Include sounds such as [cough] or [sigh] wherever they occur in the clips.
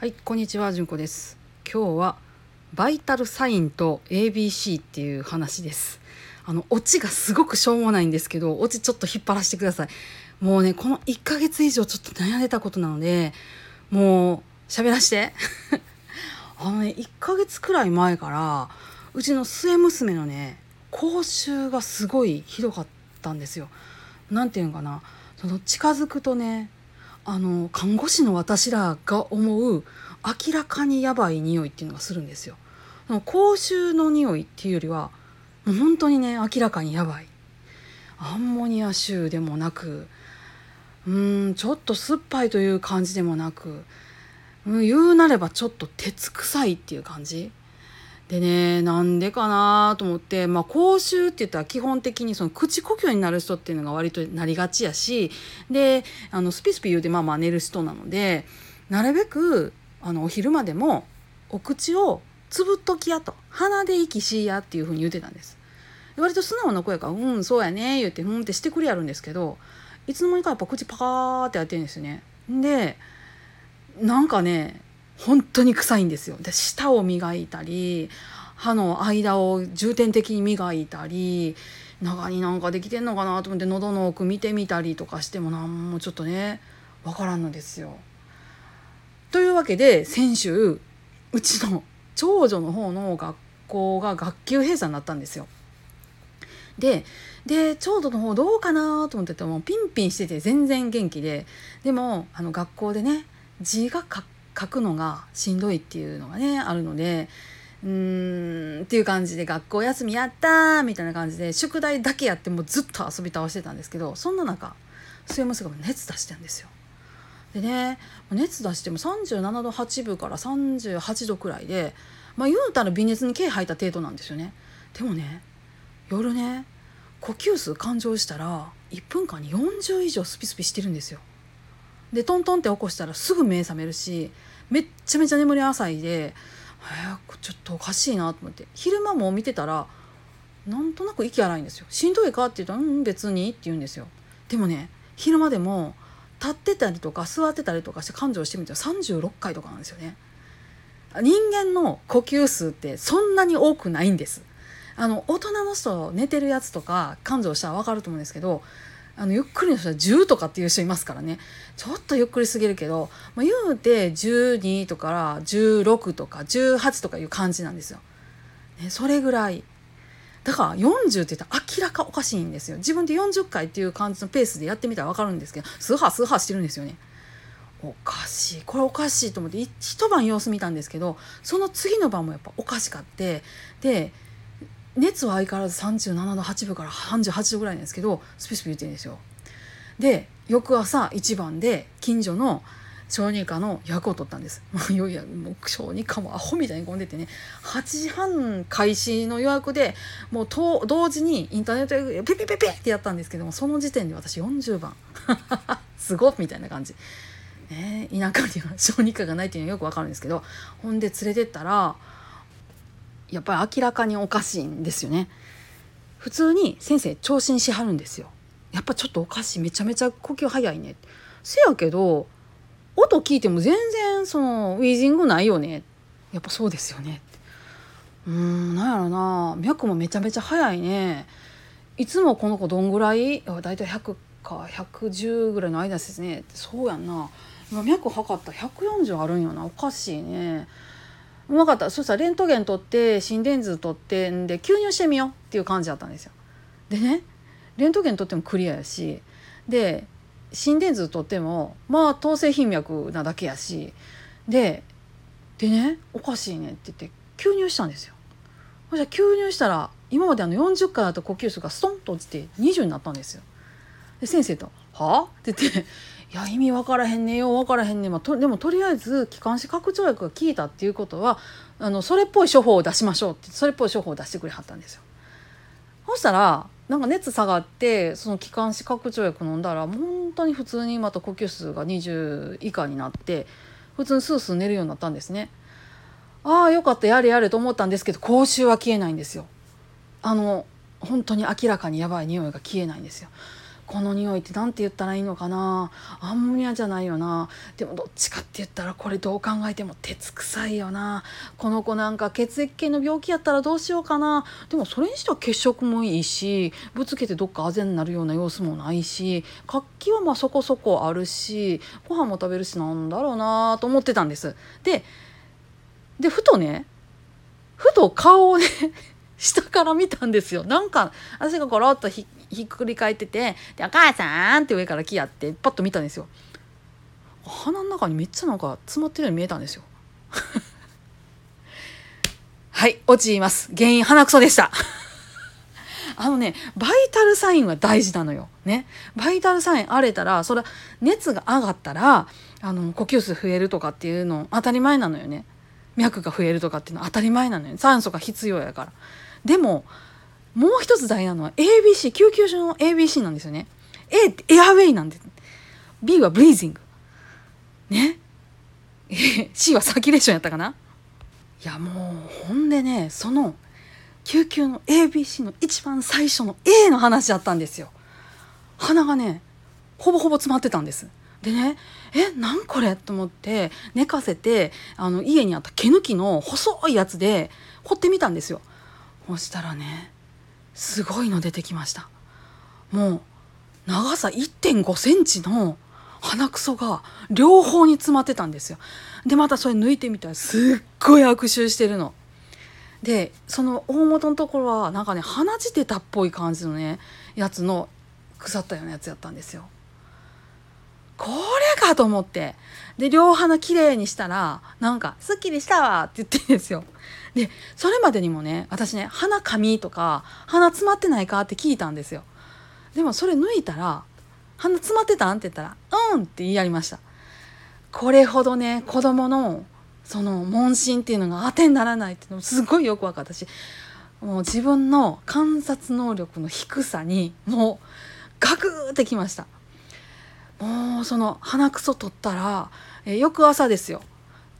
はい、こんにちは、じゅんこです。今日はバイタルサインと ABC っていう話です。あのオチがすごくしょうもないんですけど、オチちょっと引っ張らせてください。もうね、この1ヶ月以上ちょっと悩んでたことなので、もう喋らして。[laughs] あのね、1ヶ月くらい前からうちの末娘のね、口臭がすごいひどかったんですよ。なんていうのかな、その近づくとね、あの看護師の私らが思う明らかにやばい匂いっていうのがするんですよ。口臭の匂いっていうよりはもう本当にね明らかにやばい。アンモニア臭でもなくうんちょっと酸っぱいという感じでもなく、うん、言うなればちょっと鉄臭いっていう感じ。でねなんでかなと思ってまあ口臭って言ったら基本的にその口呼吸になる人っていうのが割となりがちやしであのスピスピ言うてまあまあ寝る人なのでなるべくあのお昼間でもお口をつぶっときやと。鼻で息しやっていうふうに言ってたんです。割と素直な声やから「うんそうやね」言って「うん」ってしてくれやるんですけどいつの間にかやっぱ口パカーってやってるんですよね。でなんかね本当に臭いんですよで舌を磨いたり歯の間を重点的に磨いたり中になんかできてんのかなと思って喉の奥見てみたりとかしてもなんもちょっとねわからんのですよ。というわけで先週うちの長女の方の学校が学級閉鎖になったんですよ。でで長女の方どうかなと思っててもピンピンしてて全然元気ででもあの学校でね字が書書くのがしんどいっていうのがねあるのでうーんっていう感じで学校休みやったーみたいな感じで宿題だけやってもうずっと遊び倒してたんですけどそんな中末娘が熱出してるんですよ。でね熱出しても37度8分から38度くらいでまあ言うたら微熱に毛吐いた程度なんですよね。でもね夜ね呼吸数感情したら1分間に40以上スピスピしてるんですよ。でトントンって起こしたらすぐ目覚めるしめっちゃめちゃ眠り浅いでえーちょっとおかしいなと思って。昼間も見てたらなんとなく息荒いんですよ。しんどいかって言うと「うん別に」って言うんですよ。でもね昼間でも立ってたりとか座ってたりとかして感情してみたら36回とかなんですよね。人間の呼吸数ってそんなに多くないんです。あの大人の人寝てるやつとか感情したら分かると思うんですけどあのゆっくりの人は10とかっていう人いますからねちょっとゆっくりすぎるけど、まあ、言うて12とか16とか18とかいう感じなんですよ。ね、それぐらいだから40って言ったら明らかおかしいんですよ自分で40回っていう感じのペースでやってみたら分かるんですけどスーハースーハーしてるんですよね。おかしいこれおかしいと思って一晩様子見たんですけどその次の晩もやっぱおかしかってで熱は相変わらず37度8分から38度ぐらいなんですけどスピスピ言ってるんですよ。で翌朝一番で近所の小児科の予約を取ったんです。も [laughs] ういやもう小児科もアホみたいに混んでてね8時半開始の予約でもうと同時にインターネットでペペペペってやったんですけどもその時点で私40番 [laughs] すごっみたいな感じ。ね、田舎には小児科がないっていうのはよくわかるんですけどほんで連れてったらやっぱり明らかにおかしいんですよね。普通に先生聴診しはるんですよ。やっぱちょっとおかしいめちゃめちゃ呼吸早いね。せやけど音聞いても全然そのウィージングないよね。やっぱそうですよね。うんなんやろな脈もめちゃめちゃ早いね。いつもこの子どんぐらい？だいたい100か110ぐらいの間ですね。そうやんな。今脈測ったら140あるんよなおかしいね。分かったそしたらレントゲン取って心電図取ってんで吸入してみようっていう感じだったんですよ。でねレントゲン取ってもクリアやしで心電図取ってもまあ統制頻脈なだけやしででねおかしいねって言って吸入したんですよ。そしたら吸入したら今まであの40回だった呼吸数がストンと落ちて20になったんですよ。で先生と「はあ?」って言っていや意味分からへんねよ分からへんねん、まあ、とでもとりあえず気管支拡張薬が効いたっていうことはあのそれっぽい処方を出しましょうってそれっぽい処方を出してくれはったんですよ。そしたらなんか熱下がってその気管支拡張薬飲んだら本当に普通にまた呼吸数が20以下になって普通にスースー寝るようになったんですね。ああよかったやれやれと思ったんですけど口臭は消えないんですよ。あの本当に明らかにやばい匂いが消えないんですよ。この匂いって何て言ったらいいのかな？アンモニアじゃないよな。でもどっちかって言ったらこれどう考えても鉄臭いよな。この子なんか血液系の病気やったらどうしようかな。でもそれにしては血色もいいしぶつけてどっかあぜになるような様子もないし活気はまあそこそこあるしご飯も食べるしなんだろうなと思ってたんです。ででふとねふと顔をね [laughs] 下から見たんですよ。なんか私がゴロッとひひっくり返ってて「でお母さん!」って上から来やってパッと見たんですよ鼻の中にめっちゃなんか詰まってるように見えたんですよ [laughs] はい落ちます原因鼻くそでした [laughs] あのねバイタルサインは大事なのよ。ね。バイタルサイン荒れたらそれ熱が上がったらあの呼吸数増えるとかっていうの当たり前なのよね。脈が増えるとかっていうのは当たり前なのよ。酸素が必要やから。でももう一つ大事なのは ABC 救急車の ABC なんですよね。A ってエアウェイなんです。B はブリージング。ね？C はサーキュレーションやったかな？いやもうほんでねその救急の ABC の一番最初の A の話だったんですよ。鼻がねほぼほぼ詰まってたんです。でねえなんこれ？と思って寝かせてあの家にあった毛抜きの細いやつで掘ってみたんですよ。そしたらねすごいの出てきました。もう長さ1.5センチの鼻くそが両方に詰まってたんですよ。でまたそれ抜いてみたらすっごい悪臭してるの。でその大元のところはなんかね鼻血出たっぽい感じのねやつの腐ったようなやつやったんですよ。これかと思って。で両鼻きれいにしたらなんか「すっきりしたわ」って言ってんですよ。でそれまでにもね私ね鼻かみとか鼻詰まってないかって聞いたんですよ。でもそれ抜いたら鼻詰まってたんって言ったら「うん」って言いやりました。これほどね子供のその問診っていうのが当てにならないっていうのもすごいよく分かったしもう自分の観察能力の低さにもうガクーってきました。もうその鼻くそ取ったら、え翌朝ですよ。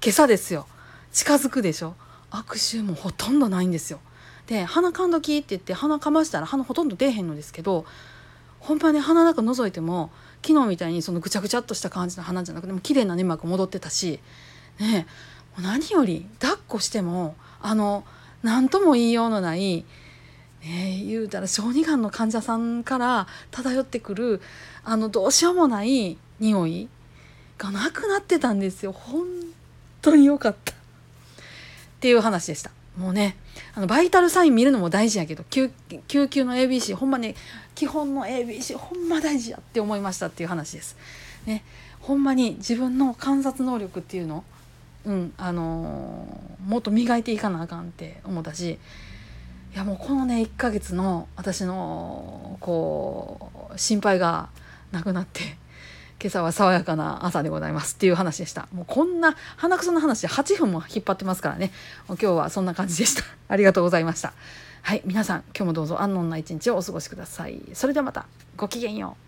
今朝ですよ。近づくでしょ。悪臭もほとんどないんですよ。で鼻かんどきって言って鼻かましたら鼻ほとんど出えへんのですけどほんまに鼻の中覗いても昨日みたいにそのぐちゃぐちゃっとした感じの鼻じゃなくても綺麗な粘膜戻ってたしね何より抱っこしてもあの何とも言いようのない、ね、言うたら小児がんの患者さんから漂ってくるあのどうしようもない匂いがなくなってたんですよ本当によかった。っていう話でした。もうねあのバイタルサイン見るのも大事やけど救急の ABC ほんまね基本の ABC ほんま大事やって思いましたっていう話です。ねほんまに自分の観察能力っていうのうんあのー、もっと磨いていかなあかんって思ったしいやもうこのね1ヶ月の私のこう心配がなくなって今朝は爽やかな朝でございますっていう話でした。もうこんな鼻くその話で8分も引っ張ってますからね。もう今日はそんな感じでした。[laughs] ありがとうございました。はい皆さん今日もどうぞ安穏な一日をお過ごしください。それではまた。ごきげんよう。